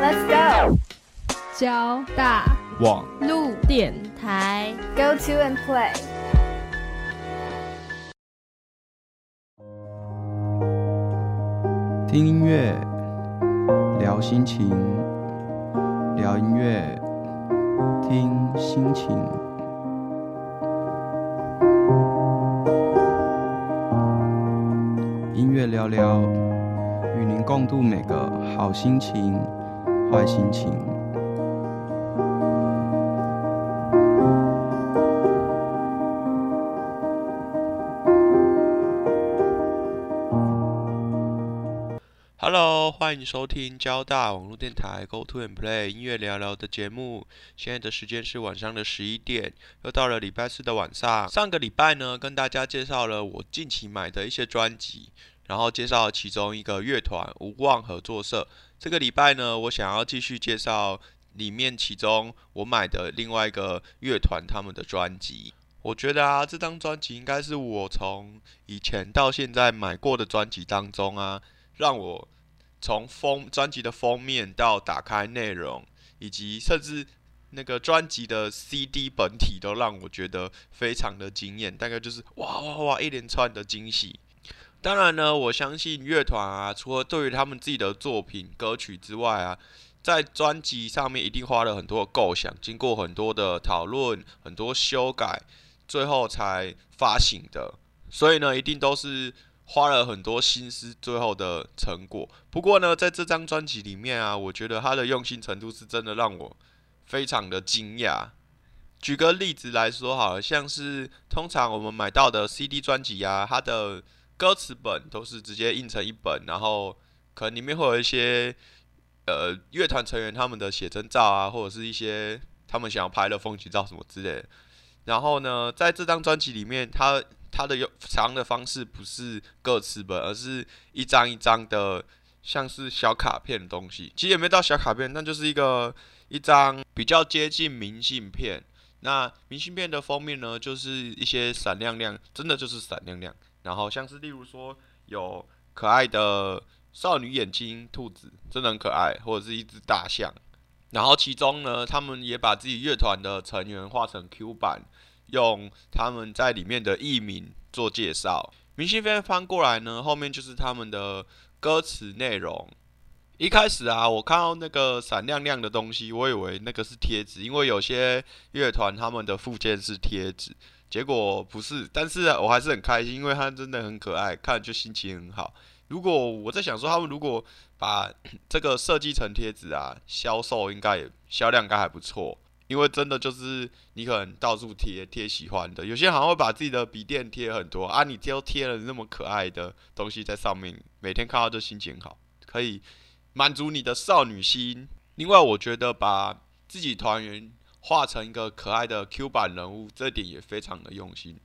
Let's go. 交大网路电台 Go to and play. 听音乐，聊心情，聊音乐，听心情。音乐聊聊，与您共度每个好心情、坏心情。Hello，欢迎收听交大网络电台 Go to and Play 音乐聊聊的节目。现在的时间是晚上的十一点，又到了礼拜四的晚上。上个礼拜呢，跟大家介绍了我近期买的一些专辑，然后介绍其中一个乐团无望合作社。这个礼拜呢，我想要继续介绍里面其中我买的另外一个乐团他们的专辑。我觉得啊，这张专辑应该是我从以前到现在买过的专辑当中啊。让我从封专辑的封面到打开内容，以及甚至那个专辑的 CD 本体，都让我觉得非常的惊艳。大概就是哇哇哇一连串的惊喜。当然呢，我相信乐团啊，除了对于他们自己的作品歌曲之外啊，在专辑上面一定花了很多的构想，经过很多的讨论、很多修改，最后才发行的。所以呢，一定都是。花了很多心思，最后的成果。不过呢，在这张专辑里面啊，我觉得他的用心程度是真的让我非常的惊讶。举个例子来说，好像是通常我们买到的 CD 专辑啊，它的歌词本都是直接印成一本，然后可能里面会有一些呃乐团成员他们的写真照啊，或者是一些他们想要拍的风景照什么之类的。然后呢，在这张专辑里面，它它的有藏的方式不是歌词本，而是一张一张的，像是小卡片的东西。其实也没到小卡片，那就是一个一张比较接近明信片。那明信片的封面呢，就是一些闪亮亮，真的就是闪亮亮。然后像是例如说有可爱的少女眼睛兔子，真的很可爱，或者是一只大象。然后其中呢，他们也把自己乐团的成员画成 Q 版。用他们在里面的艺名做介绍，明信片翻过来呢，后面就是他们的歌词内容。一开始啊，我看到那个闪亮亮的东西，我以为那个是贴纸，因为有些乐团他们的附件是贴纸，结果不是。但是我还是很开心，因为它真的很可爱，看就心情很好。如果我在想说，他们如果把这个设计成贴纸啊，销售应该也销量应该还不错。因为真的就是你可能到处贴贴喜欢的，有些好像会把自己的笔电贴很多啊，你就贴了那么可爱的东西在上面，每天看到就心情好，可以满足你的少女心。另外，我觉得把自己团员画成一个可爱的 Q 版人物，这点也非常的用心，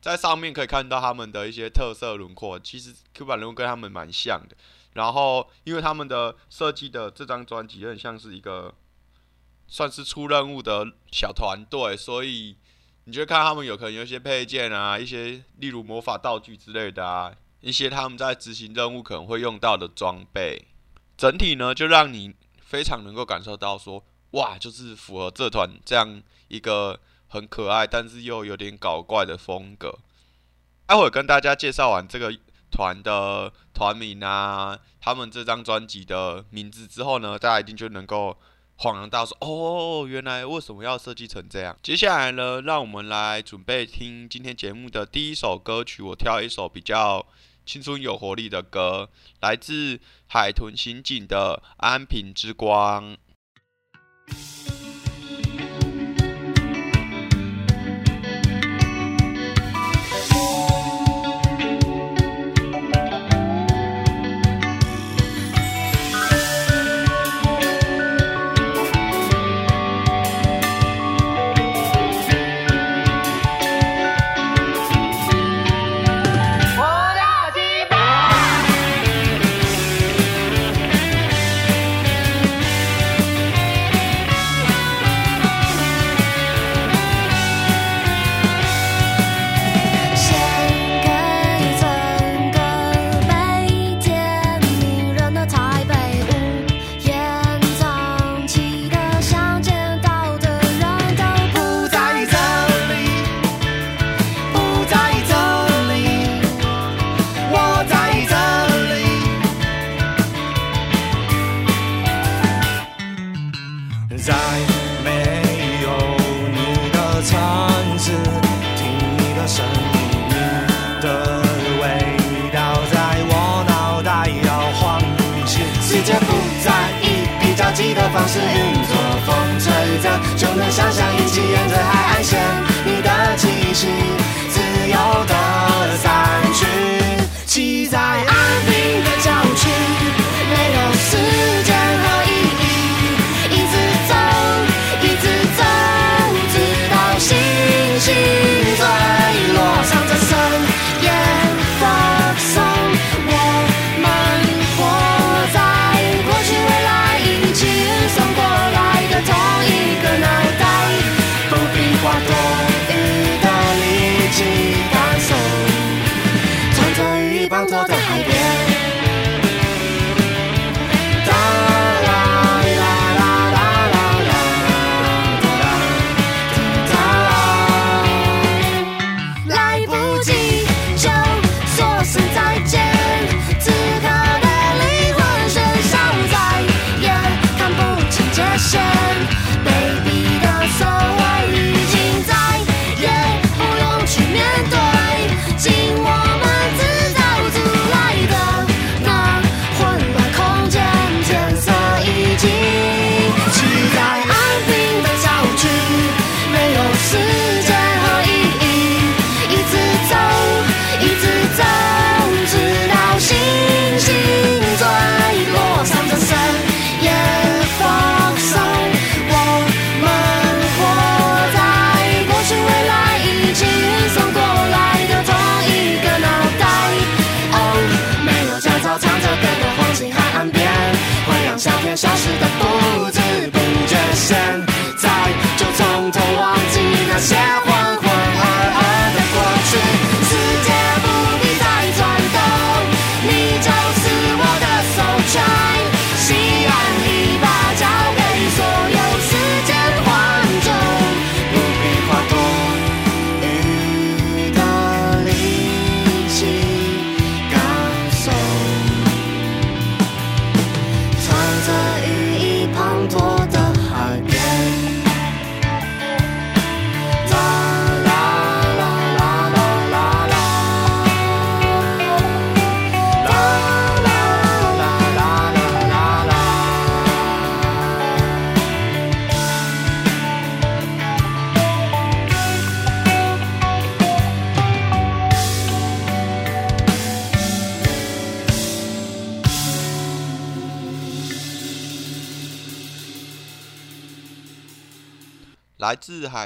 在上面可以看到他们的一些特色轮廓，其实 Q 版人物跟他们蛮像的。然后，因为他们的设计的这张专辑很像是一个。算是出任务的小团队，所以你就看他们有可能有一些配件啊，一些例如魔法道具之类的啊，一些他们在执行任务可能会用到的装备，整体呢就让你非常能够感受到说，哇，就是符合这团这样一个很可爱，但是又有点搞怪的风格。待会跟大家介绍完这个团的团名啊，他们这张专辑的名字之后呢，大家一定就能够。恍然大说：“哦，原来为什么要设计成这样？”接下来呢，让我们来准备听今天节目的第一首歌曲。我挑一首比较青春有活力的歌，来自海豚刑警的《安平之光》。you 的方式运作，风吹着就能想象一起沿着海岸线，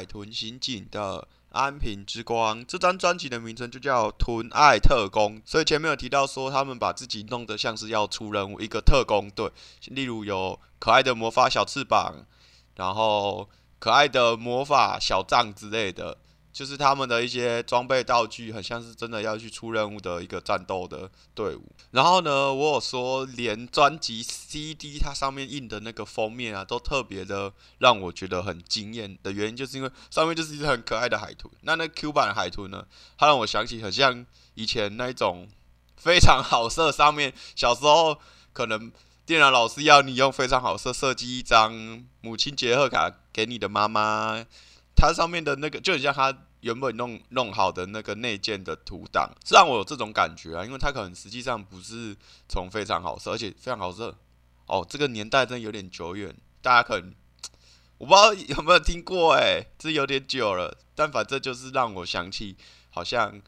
海豚刑警的《安平之光》这张专辑的名称就叫《豚爱特工》，所以前面有提到说他们把自己弄得像是要出任务一个特工队，例如有可爱的魔法小翅膀，然后可爱的魔法小杖之类的，就是他们的一些装备道具，很像是真的要去出任务的一个战斗的队伍。然后呢，我有说连专辑 CD 它上面印的那个封面啊，都特别的让我觉得很惊艳的原因，就是因为上面就是一只很可爱的海豚。那那 Q 版海豚呢，它让我想起很像以前那种非常好色，上面小时候可能电脑老师要你用非常好色设计一张母亲节贺卡给你的妈妈，它上面的那个就很像它原本弄弄好的那个内建的图档，是让我有这种感觉啊，因为它可能实际上不是从非常好色，而且非常好色哦，这个年代真的有点久远，大家可能我不知道有没有听过哎、这有点久了，但反正就是让我想起好像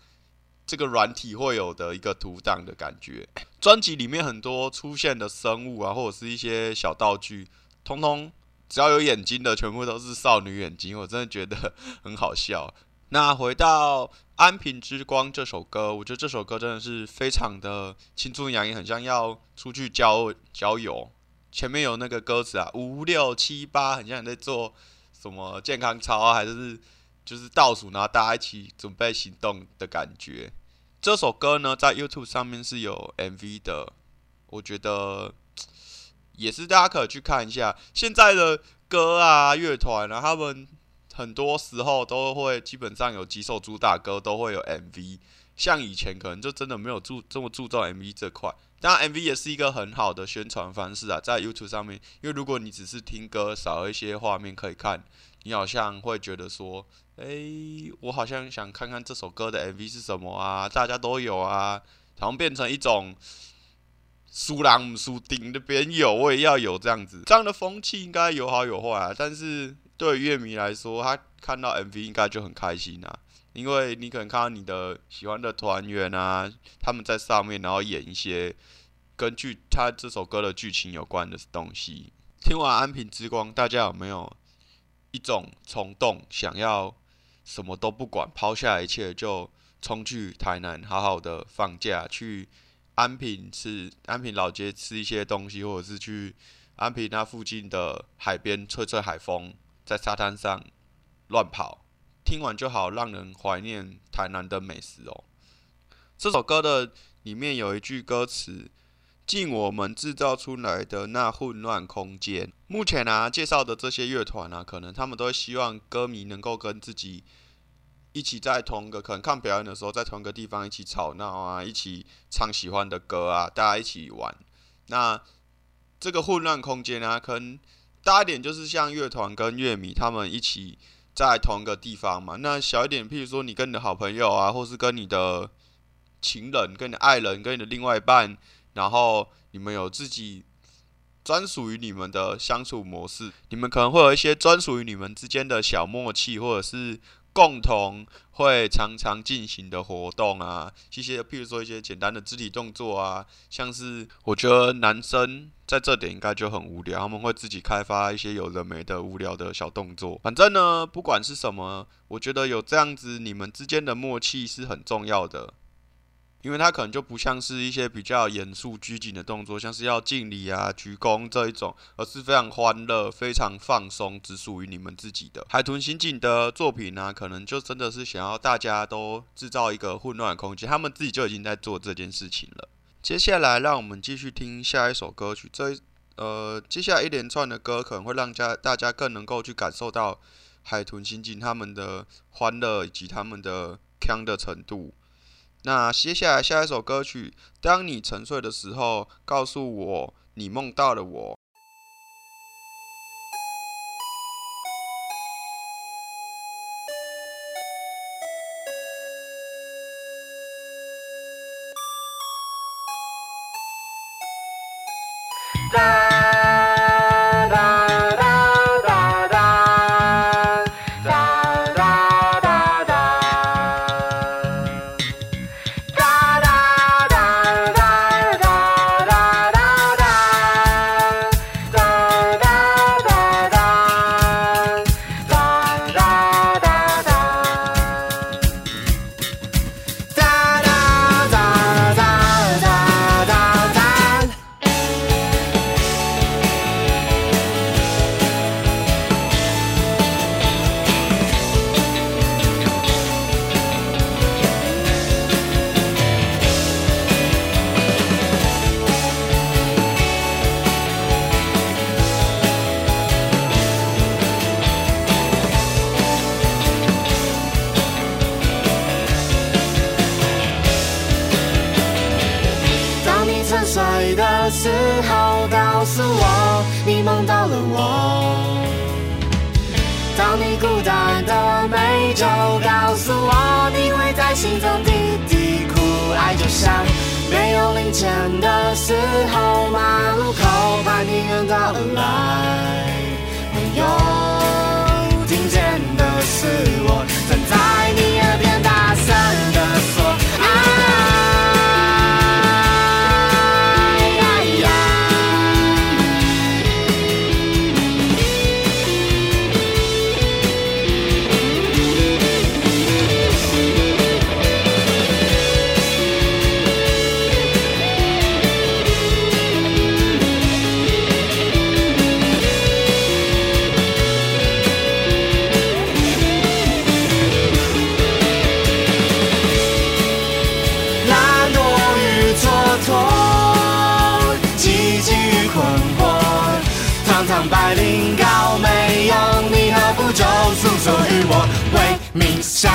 这个软体会有的一个图档的感觉。专辑里面很多出现的生物啊，或者是一些小道具，通通只要有眼睛的，全部都是少女眼睛，我真的觉得很好笑。那回到《安平之光》这首歌，我觉得这首歌真的是非常的青春洋溢，很像要出去交交友。前面有那个歌词啊，五六七八，很像在做什么健康操啊，还是就是倒数，然后大家一起准备行动的感觉。这首歌呢，在 YouTube 上面是有 MV 的，我觉得也是大家可以去看一下。现在的歌啊，乐团啊，他们很多时候都会基本上有几首主打歌都会有 MV，像以前可能就真的没有注这么注重 MV 这块。当然，MV 也是一个很好的宣传方式啊，在 YouTube 上面，因为如果你只是听歌，少一些画面可以看，你好像会觉得说，诶，我好像想看看这首歌的 MV 是什么啊，大家都有啊，好像变成一种输人唔输顶的别人有，我也要有这样子，这样的风气应该有好有坏啊。但是对乐迷来说，他看到 MV 应该就很开心啊，因为你可能看到你的喜欢的团员啊，他们在上面，然后演一些根据他这首歌的剧情有关的东西。听完《安平之光》，大家有没有一种冲动，想要什么都不管，抛下一切就冲去台南，好好的放假去？安平吃安平老街吃一些东西，或者是去安平那附近的海边吹吹海风，在沙滩上乱跑，听完就好让人怀念台南的美食哦。这首歌的里面有一句歌词：“进我们制造出来的那混乱空间。”目前啊，介绍的这些乐团啊，可能他们都希望歌迷能够跟自己。一起在同一个可能看表演的时候，在同一个地方一起吵闹啊，一起唱喜欢的歌啊，大家一起玩。那这个混乱空间啊，可能大一点就是像乐团跟乐迷他们一起在同一个地方嘛。那小一点，譬如说你跟你的好朋友啊，或是跟你的情人、跟你的爱人、跟你的另外一半，然后你们有自己专属于你们的相处模式，你们可能会有一些专属于你们之间的小默契，或者是。共同会常常进行的活动啊，一些譬如说一些简单的肢体动作啊，像是我觉得男生在这点应该就很无聊，他们会自己开发一些有人没的无聊的小动作。反正呢，不管是什么，我觉得有这样子你们之间的默契是很重要的。因为它可能就不像是一些比较严肃拘谨的动作，像是要敬礼啊、鞠躬这一种，而是非常欢乐、非常放松，只属于你们自己的。海豚刑警的作品呢，可能就真的是想要大家都制造一个混乱的空间，他们自己就已经在做这件事情了。接下来，让我们继续听下一首歌曲。这呃，接下来一连串的歌可能会让家大家更能够去感受到海豚刑警他们的欢乐以及他们的腔的程度。那接下来下一首歌曲当你沉睡的时候告诉我你梦到了我。百灵高，没有你的不就诉说与我为命相？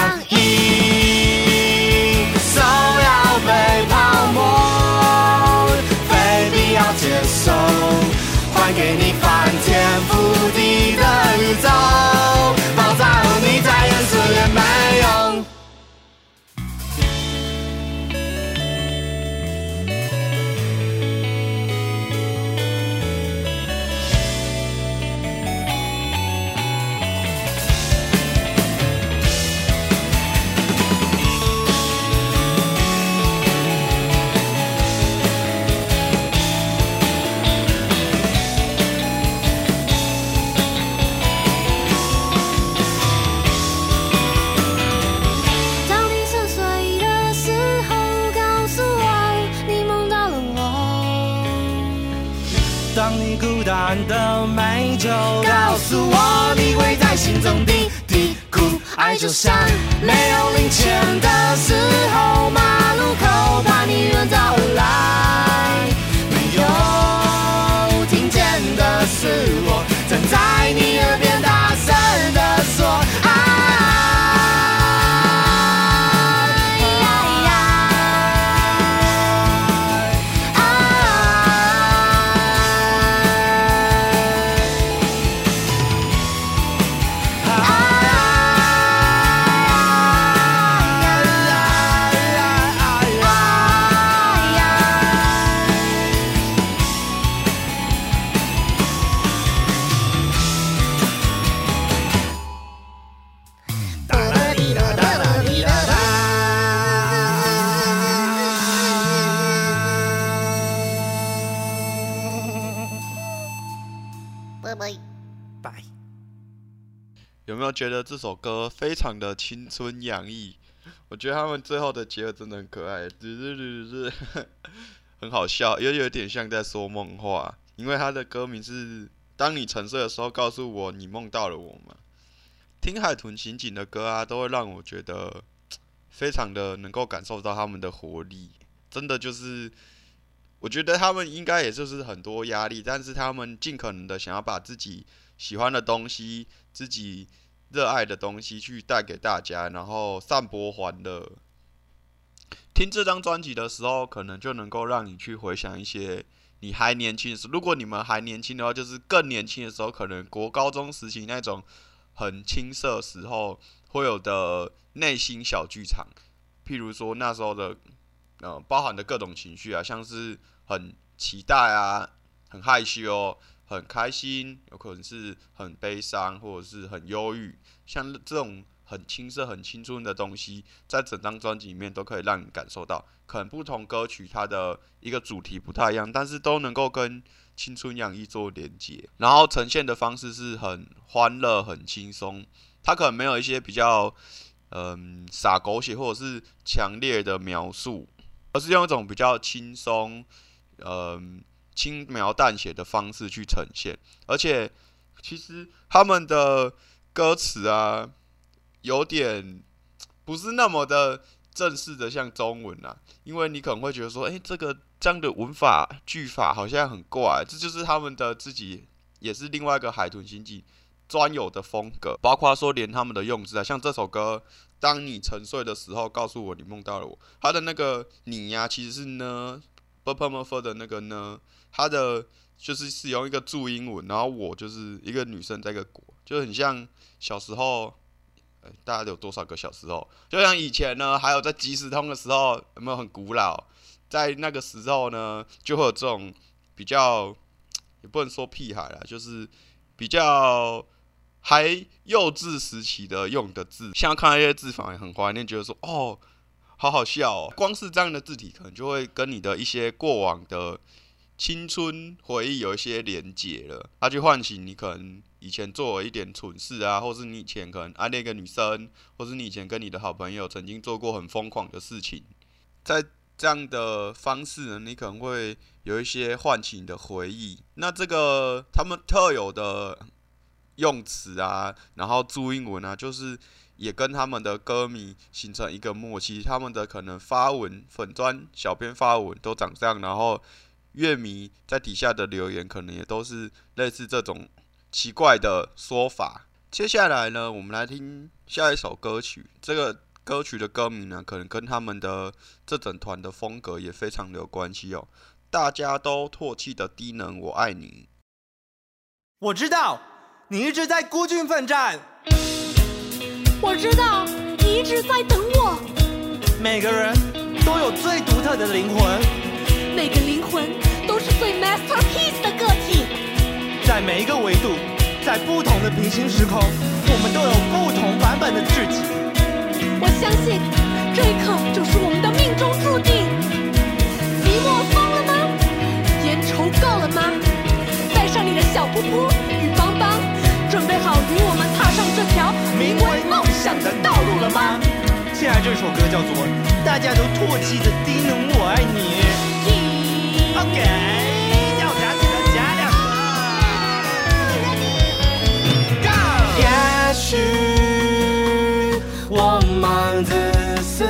诉我你会在心中滴滴哭。爱就像没有零钱的时候，马路口怕你远道而有没有觉得这首歌非常的青春洋溢？我觉得他们最后的结尾真的很可爱，嘟嘟嘟嘟嘟，很好笑，又有点像在说梦话。因为他的歌名是“当你沉睡的时候，告诉我你梦到了我”嘛。听海豚刑警的歌啊，都会让我觉得非常的能够感受到他们的活力，真的就是，我觉得他们应该也就是很多压力，但是他们尽可能的想要把自己喜欢的东西、自己热爱的东西去带给大家，然后散播欢乐。听这张专辑的时候，可能就能够让你去回想一些你还年轻的时候。如果你们还年轻的话，就是更年轻的时候，可能国高中时期那种很青涩时候会有的内心小剧场。譬如说那时候的呃包含的各种情绪啊，像是很期待啊、很害羞、很开心，有可能是很悲伤或者是很忧郁，像这种很青涩、很青春的东西，在整张专辑里面都可以让你感受到。可能不同歌曲它的一个主题不太一样，但是都能够跟青春洋溢做连接，然后呈现的方式是很欢乐、很轻松。它可能没有一些比较嗯洒狗血或者是强烈的描述，而是用一种比较轻松、嗯轻描淡写的方式去呈现。而且其实他们的歌词啊，有点不是那么的正式的像中文啊，因为你可能会觉得说，诶，这个这样的文法句法好像很怪，这就是他们的自己，也是另外一个海豚星际专有的风格，包括说连他们的用字啊，像这首歌，当你沉睡的时候，告诉我你梦到了我，他的那个你呀、其实是呢 b p m f 的那个呢，它的就是使用一个注音文，然后我就是一个女生在一个国，就很像小时候。呃大家有多少个小时候？就像以前呢，还有在即时通的时候，有没有很古老？在那个时候呢，就会有这种比较，也不能说屁孩啦，就是比较还幼稚时期的用的字。现在看到一些字反而很怀念，觉得说哦，好好笑哦。光是这样的字体，可能就会跟你的一些过往的青春回忆有一些连结了，它去唤醒你可能以前做了一点蠢事啊，或是你以前可能暗恋一个女生，或是你以前跟你的好朋友曾经做过很疯狂的事情，在这样的方式呢，你可能会有一些唤醒的回忆。那这个他们特有的用词啊，然后注英文啊，就是也跟他们的歌迷形成一个默契。他们的可能发文粉砖小编发文都长这样，然后乐迷在底下的留言可能也都是类似这种奇怪的说法。接下来呢，我们来听下一首歌曲。这个歌曲的歌名呢，可能跟他们的这整团的风格也非常的有关系哦。大家都唾弃的低能，我爱你。我知道你一直在孤军奋战，我知道你一直在等我，每个人都有最独特的灵魂，在每一个维度，在不同的平行时空，我们都有不同版本的自己。我相信这一刻就是我们的命中注定。寂寞疯了吗？烟抽够了吗？带上你的小噗噗与邦邦，准备好与我们踏上这条名为梦想的道路了吗？现在这首歌叫做《大家都唾弃的低能我爱你》。OK，绪我蛮自私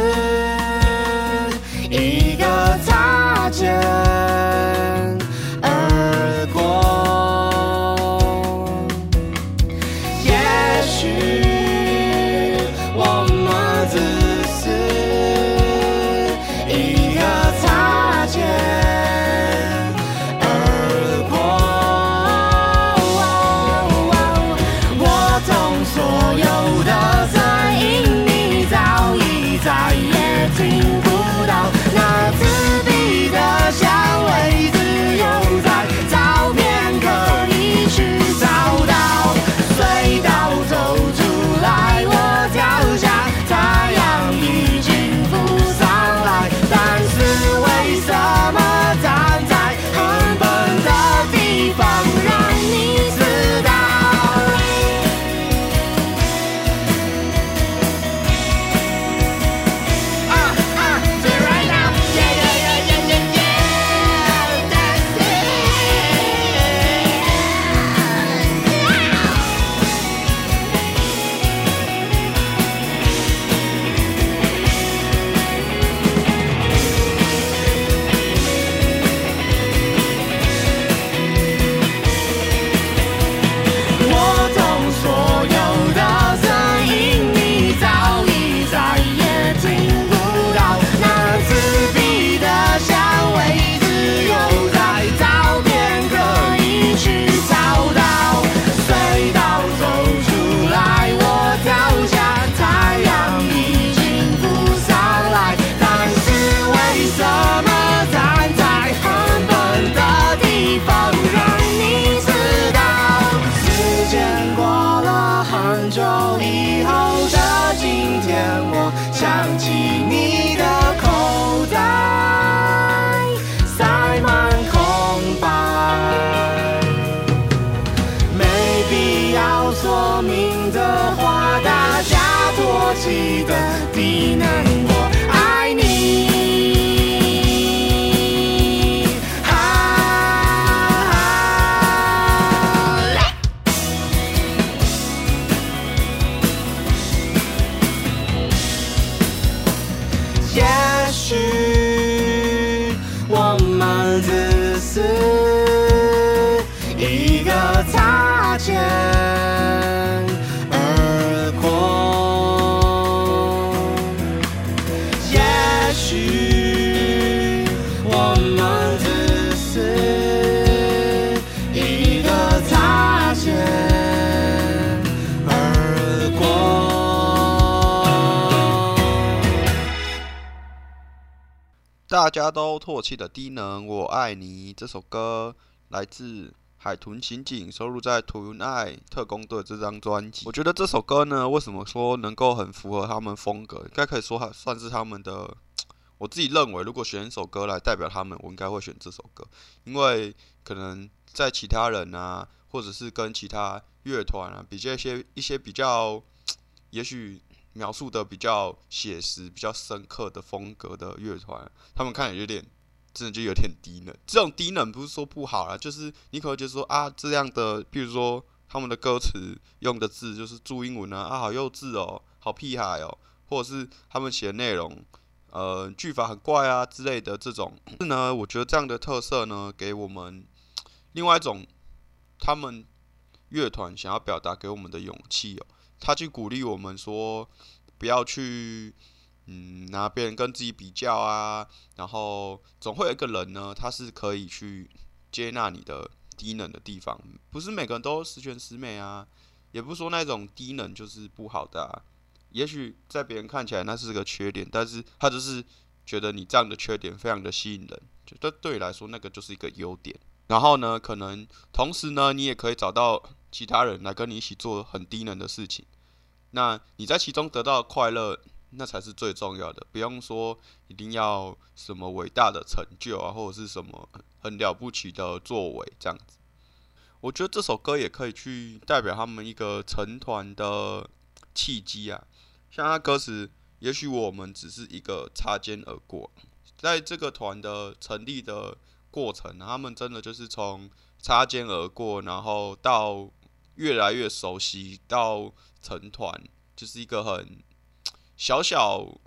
大家都唾弃的低能，我爱你这首歌来自海豚刑警，收录在《屯爱特工队》这张专辑。我觉得这首歌呢，为什么说能够很符合他们风格？应该可以说它算是他们的。我自己认为，如果选一首歌来代表他们，我应该会选这首歌，因为可能在其他人啊，或者是跟其他乐团啊，比较一些一些比较，也许描述的比较写实、比较深刻的风格的乐团，他们看起来有点，真的就有点低能。这种低能不是说不好啦，就是你可能觉得说啊，这样的，比如说他们的歌词用的字就是注英文啊，啊，好幼稚哦，好屁孩哦，或者是他们写的内容，呃，句法很怪啊之类的这种。是呢，我觉得这样的特色呢，给我们另外一种他们乐团想要表达给我们的勇气哦。他去鼓励我们说，不要去嗯拿别人跟自己比较啊，然后总会有一个人呢，他是可以去接纳你的低能的地方，不是每个人都十全十美啊，也不是说那种低能就是不好的、啊，也许在别人看起来那是个缺点，但是他就是觉得你这样的缺点非常的吸引人，就对对你来说那个就是一个优点。然后呢，可能同时呢，你也可以找到其他人来跟你一起做很低能的事情。那你在其中得到快乐，那才是最重要的。不用说一定要什么伟大的成就啊，或者是什么很了不起的作为这样子。我觉得这首歌也可以去代表他们一个成团的契机啊。像他歌词，也许我们只是一个擦肩而过，在这个团的成立的过程，他们真的就是从擦肩而过，然后到越来越熟悉，到成团，就是一个很小小，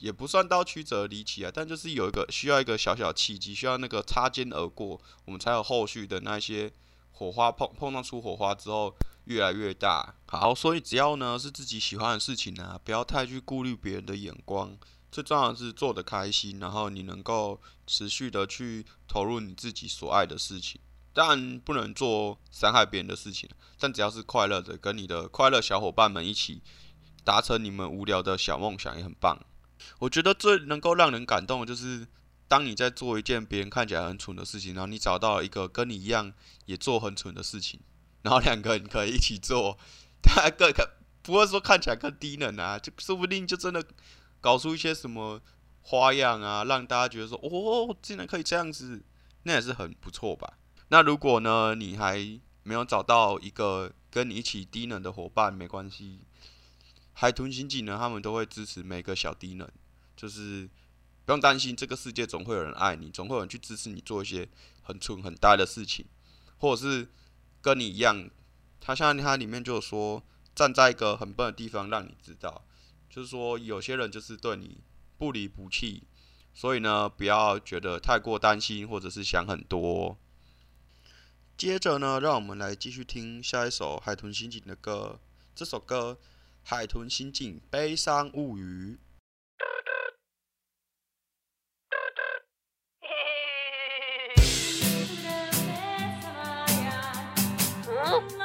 也不算到曲折离奇啊，但就是有一个需要一个小小契机，需要那个擦肩而过，我们才有后续的那些火花碰碰撞出火花之后越来越大。好，所以只要呢是自己喜欢的事情啊，不要太去顾虑别人的眼光。最重要的是做的开心，然后你能够持续的去投入你自己所爱的事情。当然不能做伤害别人的事情，但只要是快乐的，跟你的快乐小伙伴们一起达成你们无聊的小梦想，也很棒。我觉得最能够让人感动的就是，当你在做一件别人看起来很蠢的事情，然后你找到一个跟你一样也做很蠢的事情，然后两个人可以一起做，大家更看不会说看起来更低能啊，就说不定就真的搞出一些什么花样啊，让大家觉得说哦，竟然可以这样子，那也是很不错吧。那如果呢，你还没有找到一个跟你一起低能的伙伴，没关系。海豚刑警呢，他们都会支持每个小低能，就是不用担心，这个世界总会有人爱你，总会有人去支持你做一些很蠢很呆的事情，或者是跟你一样。他像他里面就说，站在一个很笨的地方让你知道，就是说有些人就是对你不离不弃，所以呢，不要觉得太过担心，或者是想很多。接着呢，让我们来继续听下一首海豚刑警的歌。这首歌《海豚刑警悲伤物语》。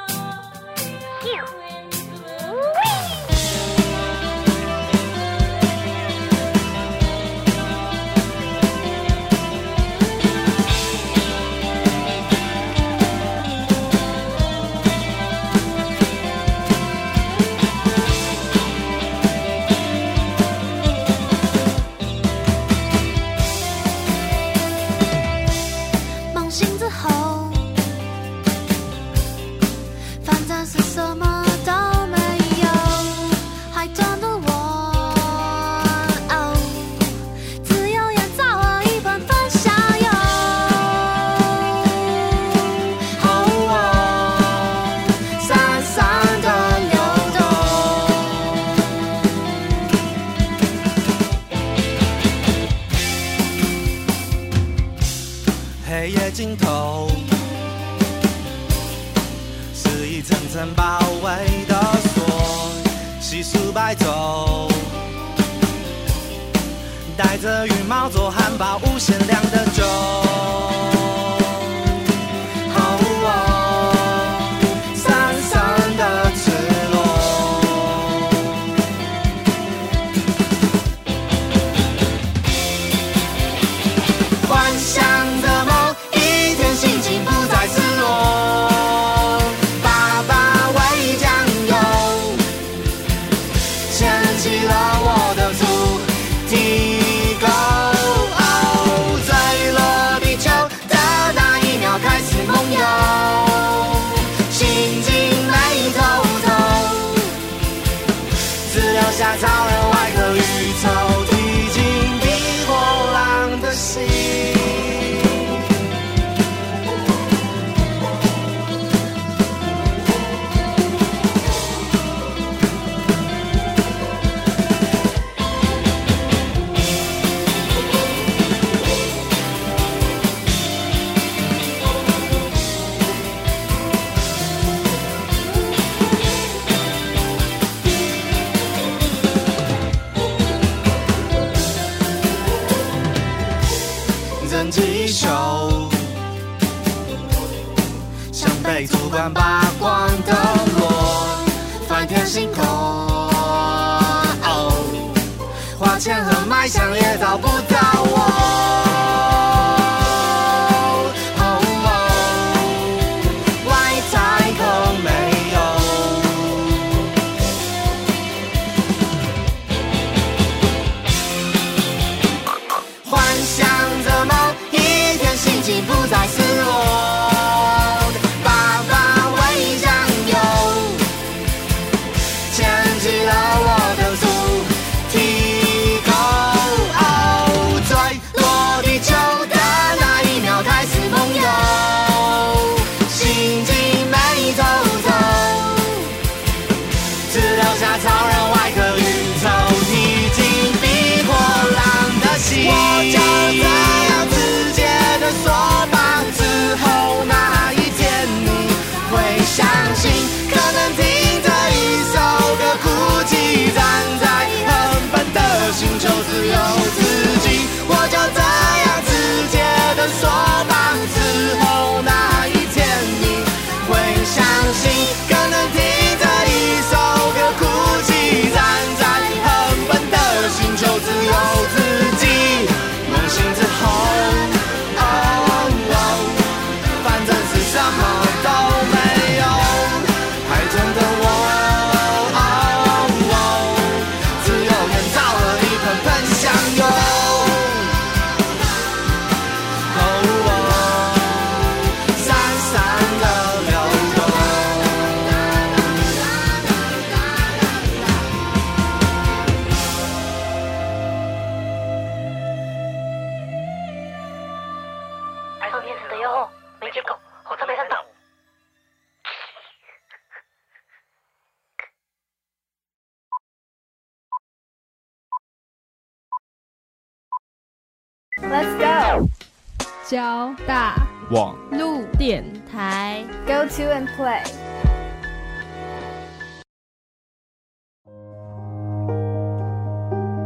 交大网路电台，Go to and play，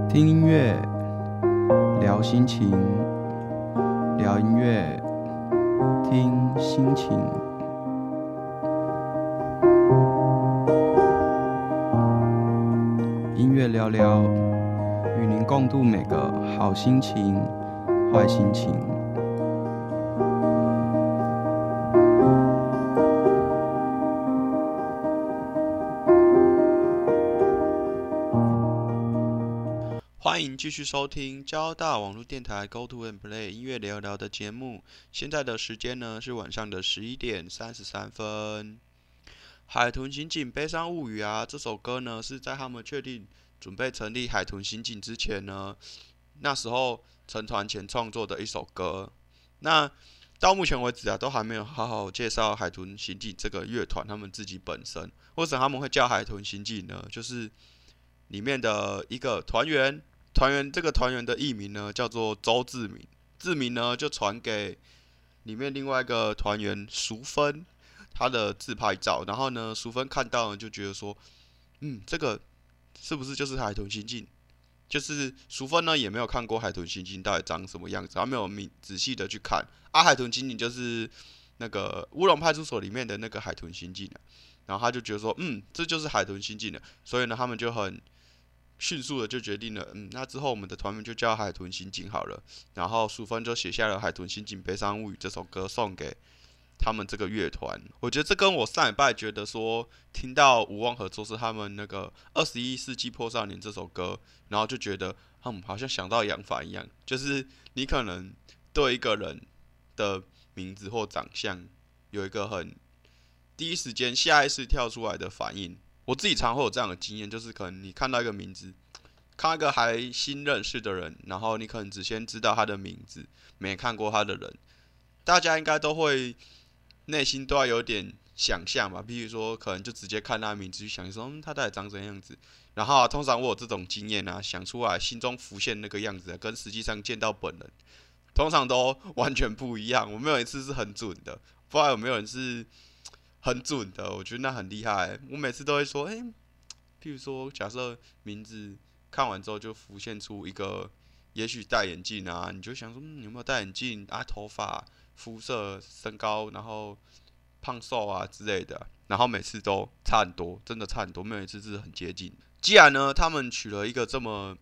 听音乐，聊心情，聊音乐，听心情，音乐聊聊，与您共度每个好心情、坏心情。继续收听交大网络电台 Go to and Play 音乐聊聊的节目。现在的时间呢是晚上的十一点三十三分。《海豚刑警悲伤物语》啊，这首歌呢是在他们确定准备成立海豚刑警之前呢，那时候成团前创作的一首歌。那到目前为止啊，都还没有好好介绍海豚刑警这个乐团他们自己本身，或者他们会叫海豚刑警呢，就是。里面的一个团员团员这个团员的艺名呢叫做周志明，志明呢就传给里面另外一个团员淑芬他的自拍照，然后呢淑芬看到呢就觉得说，嗯，这个是不是就是海豚星镜？就是淑芬呢也没有看过海豚星镜到底长什么样子，他没有明仔细的去看。阿海豚星镜就是那个乌龙派出所里面的那个海豚星啊，然后他就觉得说，嗯，这就是海豚星镜的，所以呢他们就很。迅速的就决定了，嗯，那之后我们的团名就叫海豚刑警好了。然后淑芬就写下了《海豚刑警悲伤物语》这首歌送给他们这个乐团。我觉得这跟我上礼拜觉得说听到无望合作是他们那个《二十一世纪破少年》这首歌，然后就觉得嗯，好像想到杨凡一样，就是你可能对一个人的名字或长相有一个很第一时间下意识跳出来的反应。我自己常会有这样的经验，就是可能你看到一个名字，看一个还新认识的人，然后你可能只先知道他的名字，没看过他的人，大家应该都会内心都要有点想象吧。比如说，可能就直接看他的名字去想说，嗯，他到底长怎样子。然后、通常我有这种经验啊，想出来心中浮现那个样子，跟实际上见到本人，通常都完全不一样。我没有一次是很准的，不知道有没有人是。很准的，我觉得那很厉害。我每次都会说，诶、譬如说，假设名字看完之后就浮现出一个，也许戴眼镜啊，你就想说，嗯，有没有戴眼镜啊？头发、肤色、身高，然后胖瘦啊之类的，然后每次都差很多，真的差很多，没有一次是很接近。既然呢，他们取了一个这么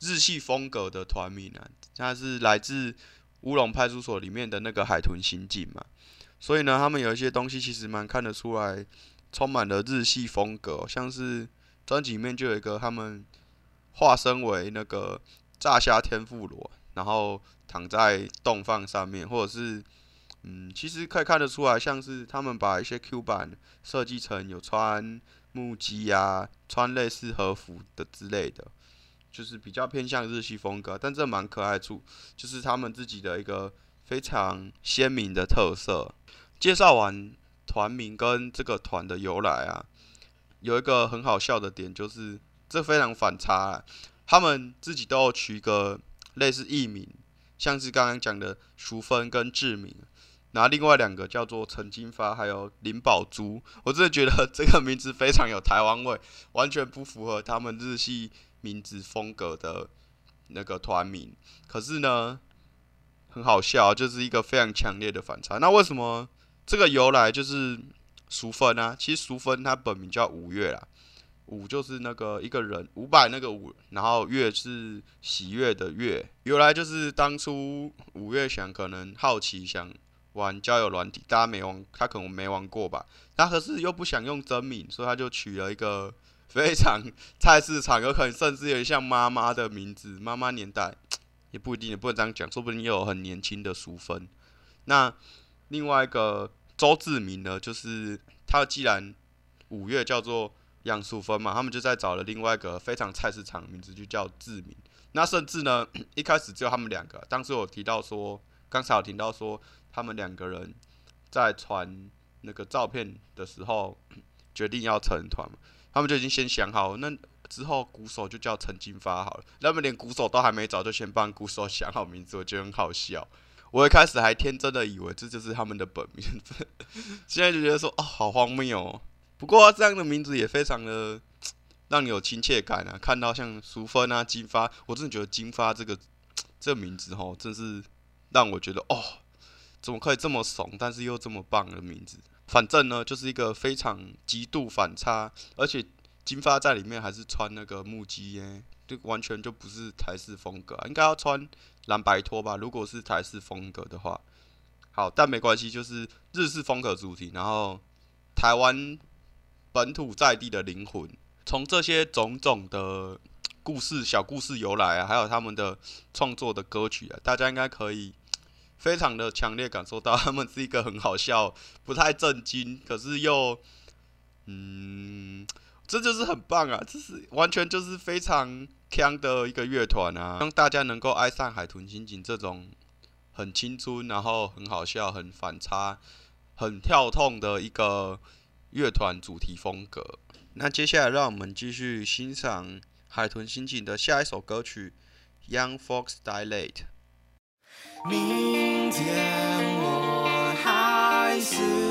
日系风格的团名啊，它是来自乌龙派出所里面的那个海豚刑警嘛。所以呢，他们有一些东西其实蛮看得出来，充满了日系风格，像是专辑里面就有一个他们化身为那个炸虾天妇罗，然后躺在洞放上面，或者是嗯，其实可以看得出来，像是他们把一些 Q 版设计成有穿木屐啊，穿类似和服的之类的，就是比较偏向日系风格，但这蛮可爱处，就是他们自己的一个非常鲜明的特色。介绍完团名跟这个团的由来啊，有一个很好笑的点，就是这非常反差啊。他们自己都有取一个类似艺名，像是刚刚讲的淑芬跟志明，然后另外两个叫做陈金发还有林宝珠。我真的觉得这个名字非常有台湾味，完全不符合他们日系名字风格的那个团名。可是呢，很好笑，就是一个非常强烈的反差。那为什么？这个由来就是淑芬啊，其实淑芬她本名叫五月啦，五就是那个一个人五百那个五，然后月是喜悦的月，由来就是当初五月想可能好奇想玩交友软体，大家没玩，他可能没玩过吧，他可是又不想用真名，所以他就取了一个非常菜市场，有可能甚至有点像妈妈的名字，妈妈年代也不一定，也不能这样讲，说不定也有很年轻的淑芬。那另外一个。周志明呢，就是他既然五月叫做杨淑芬嘛，他们就在找了另外一个非常菜市场名字，就叫志明。那甚至呢，一开始只有他们两个。当时我提到说，刚才有提到说，他们两个人在传那个照片的时候，决定要成团，他们就已经先想好，那之后鼓手就叫陈金发好了。他们连鼓手都还没找，就先帮鼓手想好名字，我觉得很好笑。我一开始还天真的以为这就是他们的本名，现在就觉得说哦，好荒谬哦。不过这样的名字也非常的让你有亲切感啊。看到像淑芬啊、金发，我真的觉得金发这个 这个名字吼，真是让我觉得哦，怎么可以这么怂，但是又这么棒的名字。反正呢，就是一个非常极度反差，而且金发在里面还是穿那个木屐耶。就完全就不是台式风格，应该要穿蓝白拖吧？如果是台式风格的话，好，但没关系，就是日式风格主题，然后台湾本土在地的灵魂，从这些种种的故事、小故事由来啊，还有他们的创作的歌曲啊，大家应该可以非常的强烈感受到，他们是一个很好笑、不太震惊，可是又嗯。这就是很棒啊！这是完全就是非常强的一个乐团啊，让大家能够爱上海豚刑警这种很青春，然后很好笑、很反差、很跳痛的一个乐团主题风格。那接下来让我们继续欣赏海豚刑警的下一首歌曲《Young Fox Dilate》。明天我还是。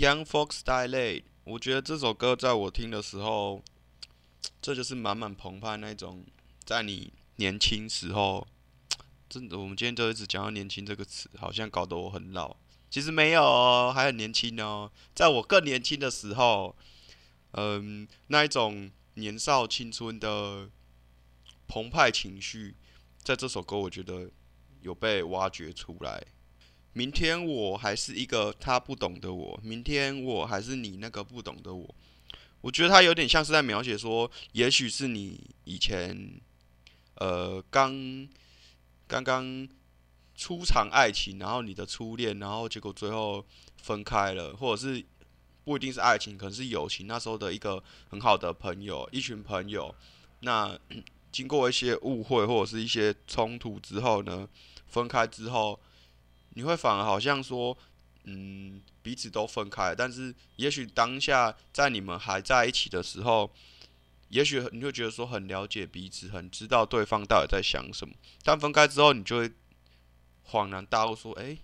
Young Fox Dilate，我觉得这首歌在我听的时候，这就是满满澎湃那种，在你年轻时候，真的，我们今天就一直讲到年轻这个词，好像搞得我很老。其实没有哦，还很年轻哦。在我更年轻的时候，嗯，那一种年少青春的澎湃情绪，在这首歌我觉得有被挖掘出来。明天我还是一个他不懂的我，明天我还是你那个不懂的我。我觉得他有点像是在描写说，也许是你以前，呃，刚刚刚初尝爱情，然后你的初恋，然后结果最后分开了，或者是不一定是爱情，可能是友情。那时候的一个很好的朋友，一群朋友，那经过一些误会或者是一些冲突之后呢，分开之后。你会反而好像说，嗯，彼此都分开，但是也许当下在你们还在一起的时候，也许你会觉得说很了解彼此，很知道对方到底在想什么。但分开之后，你就会恍然大悟，说，诶，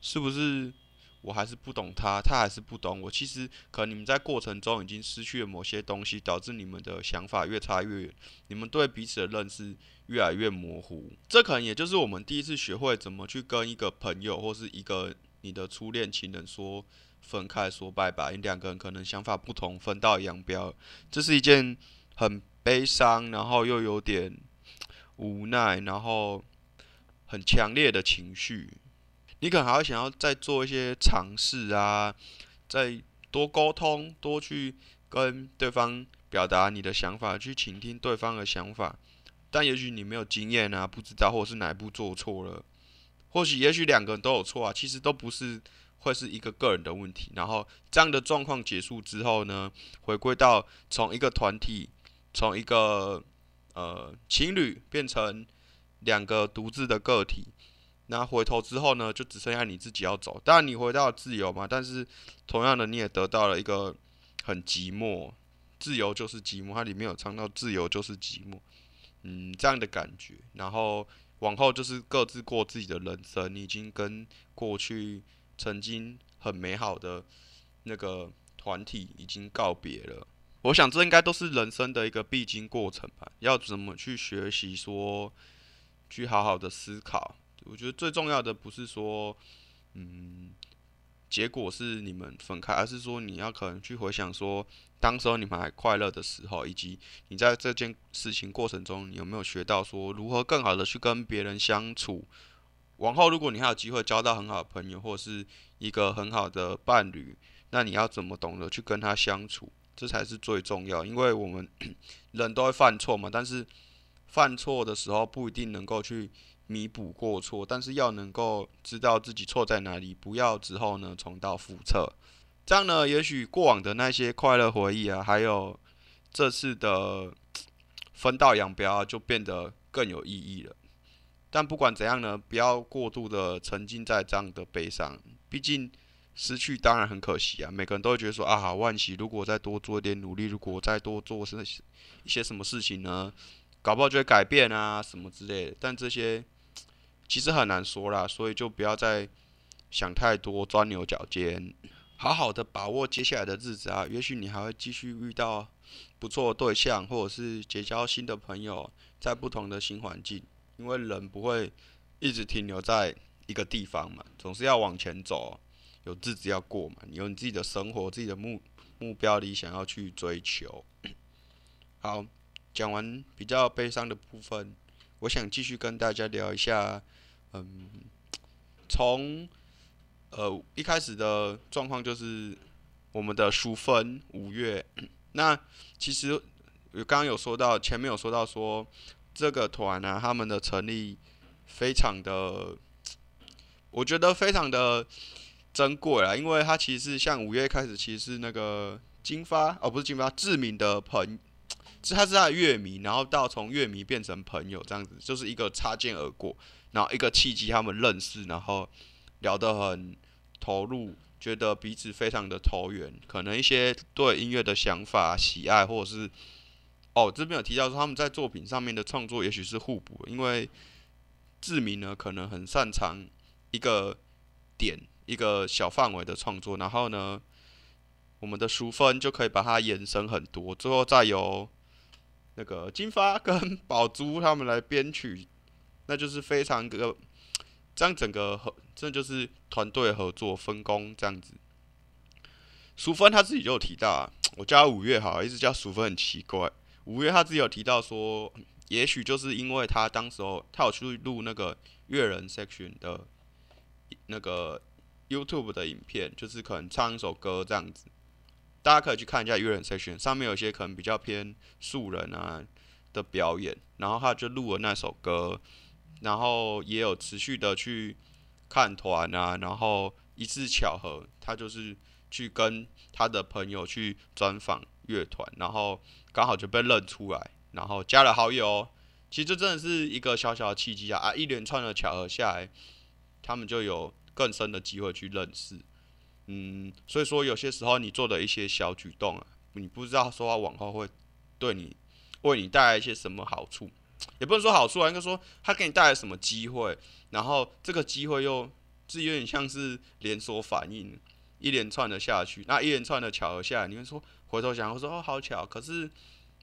是不是我还是不懂他，他还是不懂我？其实可能你们在过程中已经失去了某些东西，导致你们的想法越差越远，你们对彼此的认识越来越模糊。这可能也就是我们第一次学会怎么去跟一个朋友或是一个你的初恋情人说分开、说拜拜。你两个人可能想法不同，分道扬镳，这是一件很悲伤，然后又有点无奈，然后很强烈的情绪。你可能还会想要再做一些尝试啊，再多沟通，多去跟对方表达你的想法，去倾听对方的想法。但也许你没有经验啊，不知道，或者是哪一步做错了，或许也许两个人都有错啊，其实都不是会是一个个人的问题。然后这样的状况结束之后呢，回归到从一个团体，从一个呃情侣变成两个独自的个体。那回头之后呢，就只剩下你自己要走。当然你回到自由嘛，但是同样的你也得到了一个很寂寞，自由就是寂寞。它里面有唱到自由就是寂寞，嗯，这样的感觉。然后往后就是各自过自己的人生，你已经跟过去曾经很美好的那个团体已经告别了。我想这应该都是人生的一个必经过程吧。要怎么去学习说，去好好的思考。我觉得最重要的不是说，嗯，结果是你们分开，而是说你要可能去回想说，当时候你们还快乐的时候，以及你在这件事情过程中，你有没有学到说如何更好的去跟别人相处。往后如果你还有机会交到很好的朋友，或者是一个很好的伴侣，那你要怎么懂得去跟他相处，这才是最重要。因为我们 人都会犯错嘛，但是犯错的时候不一定能够去。弥补过错，但是要能够知道自己错在哪里，不要之后呢重蹈覆辙。这样呢，也许过往的那些快乐回忆啊，还有这次的分道扬镳啊，就变得更有意义了。但不管怎样呢，不要过度的沉浸在这样的悲伤，毕竟失去当然很可惜啊。每个人都会觉得说啊，好惋惜，如果再多做一点努力，如果再多做些一些什么事情呢，搞不好就会改变啊，什么之类的。但这些。其实很难说啦，所以就不要再想太多，钻牛角尖，好好的把握接下来的日子啊。也许你还会继续遇到不错的对象，或者是结交新的朋友，在不同的新环境。因为人不会一直停留在一个地方嘛，总是要往前走，有日子要过嘛。有你自己的生活，自己的目目标理想要去追求。好，讲完比较悲伤的部分，我想继续跟大家聊一下。嗯，从呃一开始的状况就是我们的淑芬五月，那其实刚刚有说到，前面有说到说这个团啊，他们的成立非常的，我觉得非常的珍贵啊，因为它其实像五月开始，其实是那个金发哦，不是金发，志明的朋是他是他的乐迷，然后到从乐迷变成朋友这样子，就是一个擦肩而过，然后一个契机他们认识，然后聊得很投入，觉得彼此非常的投缘，可能一些对音乐的想法、喜爱，或者是哦这边有提到说他们在作品上面的创作也许是互补，因为志明呢可能很擅长一个点一个小范围的创作，然后呢。我们的淑芬就可以把它延伸很多，最后再由那个金发跟宝珠他们来编曲，那就是非常个这样整个合，这就是团队合作分工这样子。淑芬他自己就有提到啊，我叫他五月好，一直叫淑芬很奇怪。五月他自己有提到说，也许就是因为他当时候他有去录那个乐人 section 的那个 YouTube 的影片，就是可能唱一首歌这样子。大家可以去看一下乐人 section，上面有些可能比较偏素人啊的表演，然后他就录了那首歌，然后也有持续的去看团啊，然后一次巧合，他就是去跟他的朋友去专访乐团，然后刚好就被认出来，然后加了好友。其实这真的是一个小小的契机啊！啊，一连串的巧合下来，他们就有更深的机会去认识。嗯，所以说有些时候你做的一些小举动啊，你不知道说往后会对你为你带来一些什么好处，也不能说好处啊，应该说他给你带来什么机会，然后这个机会又是有点像是连锁反应，一连串的下去，那一连串的巧合下来，你会说回头想，我说哦好巧，可是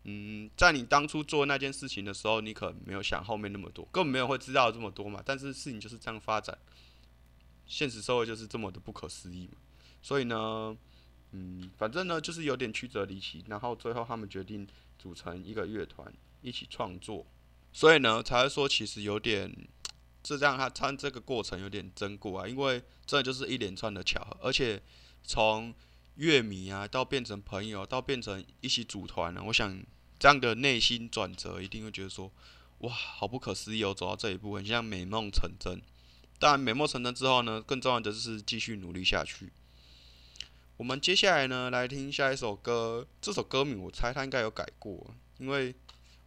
嗯，在你当初做那件事情的时候，你可没有想后面那么多，根本没有会知道这么多嘛，但是事情就是这样发展，现实社会就是这么的不可思议嘛。所以呢，嗯，反正呢就是有点曲折离奇，然后最后他们决定组成一个乐团一起创作，所以呢才会说其实有点，这让他他这个过程有点珍贵啊，因为这就是一连串的巧合，而且从乐迷啊到变成朋友，到变成一起组团呢，我想这样的内心转折一定会觉得说，哇，好不可思议哦，走到这一步，很像美梦成真。当然，美梦成真之后呢，更重要的就是继续努力下去。我们接下来呢，来听下一首歌。这首歌名我猜他应该有改过，因为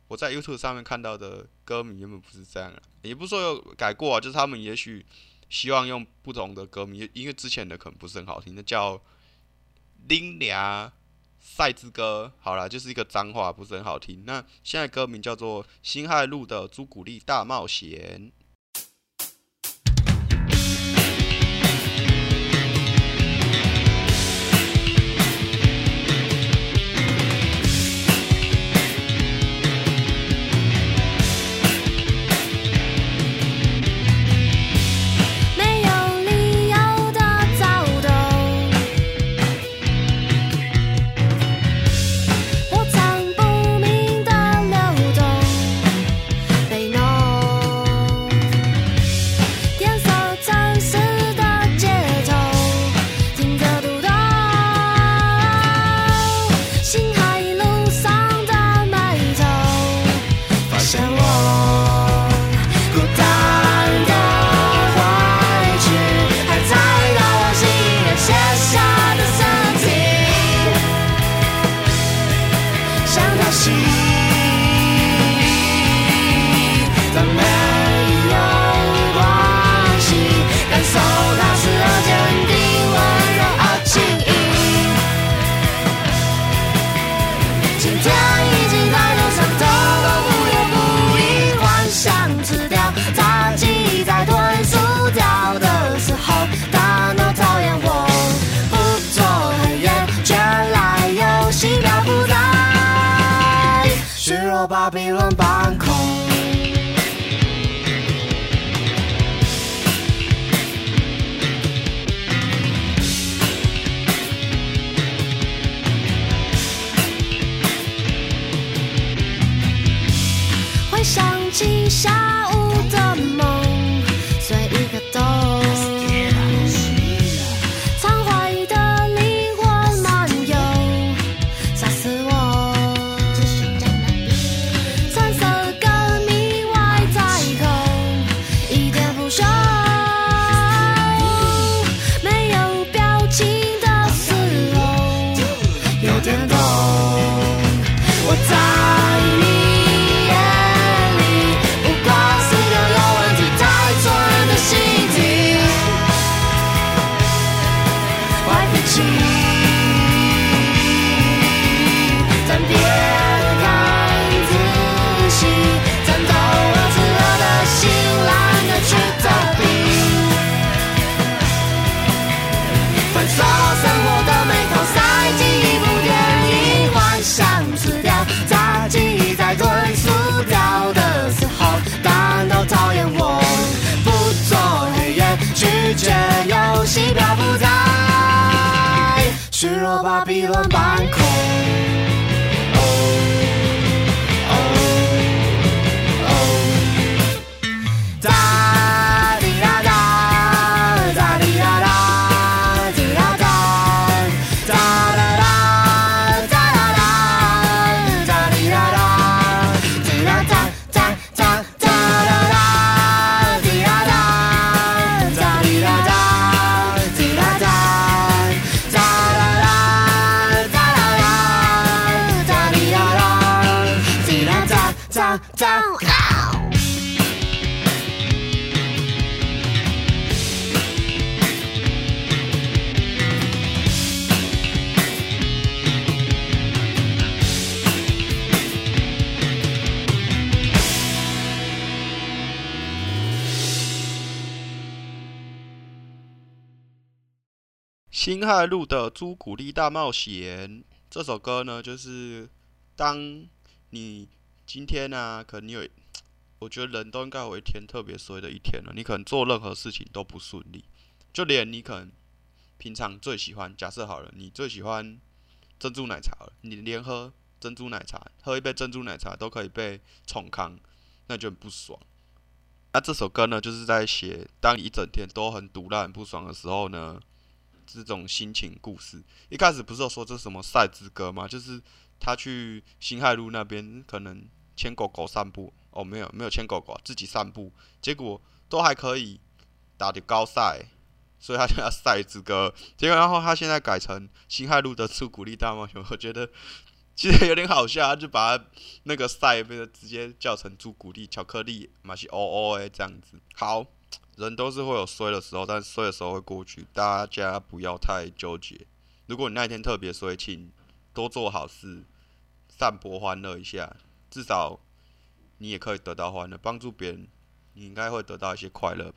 我在 YouTube 上面看到的歌名原本不是这样啊，也不是说有改过啊，就是他们也许希望用不同的歌名，因为之前的可能不是很好听，那叫《林良赛之歌》。好啦，就是一个脏话，不是很好听。那现在歌名叫做《辛亥路的朱古力大冒险》。乱半空。回想起小辛亥路的朱古力大冒险这首歌呢，就是当你今天呢、可能有，我觉得人都应该有一天特别衰的一天了。你可能做任何事情都不顺利，就连你可能平常最喜欢，假设好了，你最喜欢珍珠奶茶了，你连喝珍珠奶茶，喝一杯珍珠奶茶都可以被冲康，那就很不爽。那这首歌呢，就是在写当你一整天都很毒辣、很不爽的时候呢，这种心情故事。一开始不是有说这是什么赛之歌吗？就是他去辛亥路那边可能牵狗狗散步，哦，没有没有牵狗狗，自己散步，结果都还可以打的高赛，所以他叫赛之歌。结果然后他现在改成辛亥路的出鼓励大冒险，我觉得其实有点好笑，他就把那个赛变成直接叫成朱古力巧克力，嘛是 O O 诶这样子。好，人都是会有衰的时候，但衰的时候会过去，大家不要太纠结。如果你那一天特别衰，请多做好事，散播欢乐一下，至少你也可以得到欢乐，帮助别人，你应该会得到一些快乐，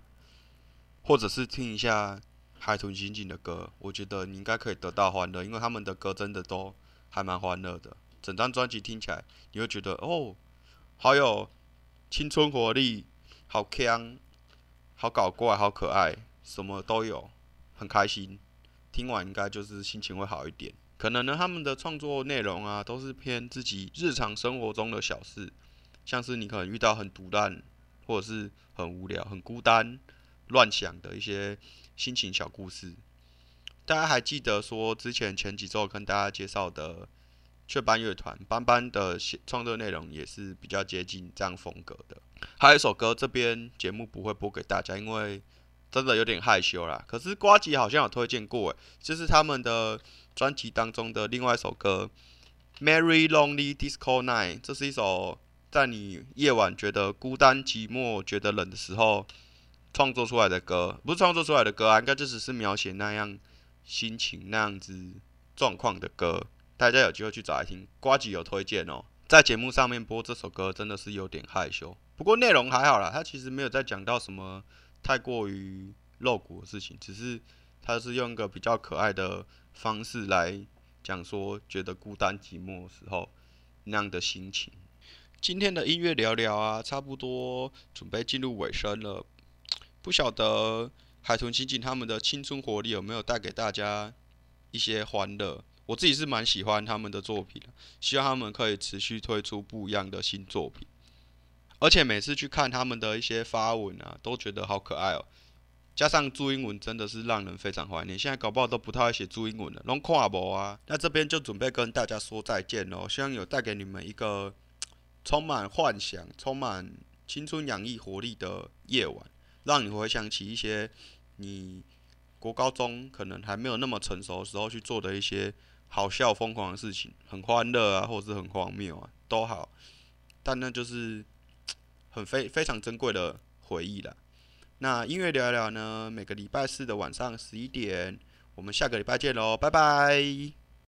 或者是听一下海豚刑警的歌，我觉得你应该可以得到欢乐，因为他们的歌真的都还蛮欢乐的。整张专辑听起来，你会觉得哦，好有青春活力，好强，好搞怪，好可爱，什么都有，很开心。听完应该就是心情会好一点。可能呢，他们的创作内容啊，都是偏自己日常生活中的小事，像是你可能遇到很独烂，或者是很无聊、很孤单、乱想的一些心情小故事。大家还记得说之前前几周跟大家介绍的雀斑乐团，斑斑的创作内容也是比较接近这样风格的。还有一首歌，这边节目不会播给大家，因为真的有点害羞啦。可是瓜吉好像有推荐过，诶，就是他们的专辑当中的另外一首歌《Merry Lonely Disco Night》，这是一首在你夜晚觉得孤单寂寞、觉得冷的时候创作出来的歌，不是创作出来的歌啊，应该就只是描写那样心情、那样子状况的歌。大家有机会去找来听，瓜吉有推荐哦。在节目上面播这首歌真的是有点害羞，不过内容还好啦，他其实没有在讲到什么太过于露骨的事情，只是他是用一个比较可爱的方式来讲说觉得孤单寂寞的时候那样的心情。今天的音乐聊聊啊，差不多准备进入尾声了，不晓得海豚刑警他们的青春活力有没有带给大家一些欢乐？我自己是蛮喜欢他们的作品的，希望他们可以持续推出不一样的新作品。而且每次去看他们的一些发文啊，都觉得好可爱哦。加上注英文真的是让人非常怀念，现在搞不好都不太会写注英文了，拢看无啊。那这边就准备跟大家说再见喽，希望有带给你们一个 充满幻想、充满青春洋溢活力的夜晚，让你回想起一些你国高中可能还没有那么成熟的时候去做的一些好笑疯狂的事情，很欢乐啊，或者是很荒谬啊，都好。但那就是 很非非常珍贵的回忆了。那音乐聊一聊呢，每个礼拜四的晚上十一点，我们下个礼拜见喽，拜拜。